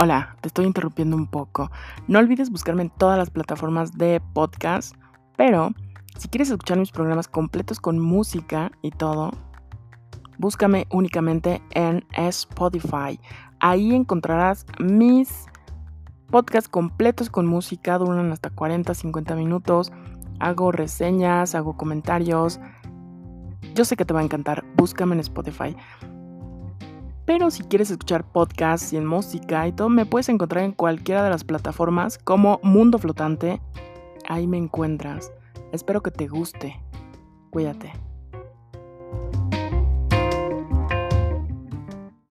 Hola, te estoy interrumpiendo un poco. No olvides buscarme en todas las plataformas de podcast, pero si quieres escuchar mis programas completos con música y todo, búscame únicamente en Spotify. Ahí encontrarás mis podcasts completos con música, duran hasta 40, 50 minutos. Hago reseñas, hago comentarios. Yo sé que te va a encantar. Búscame en Spotify. Pero si quieres escuchar podcasts y en música y todo, me puedes encontrar en cualquiera de las plataformas como Mundo Flotante. Ahí me encuentras. Espero que te guste. Cuídate.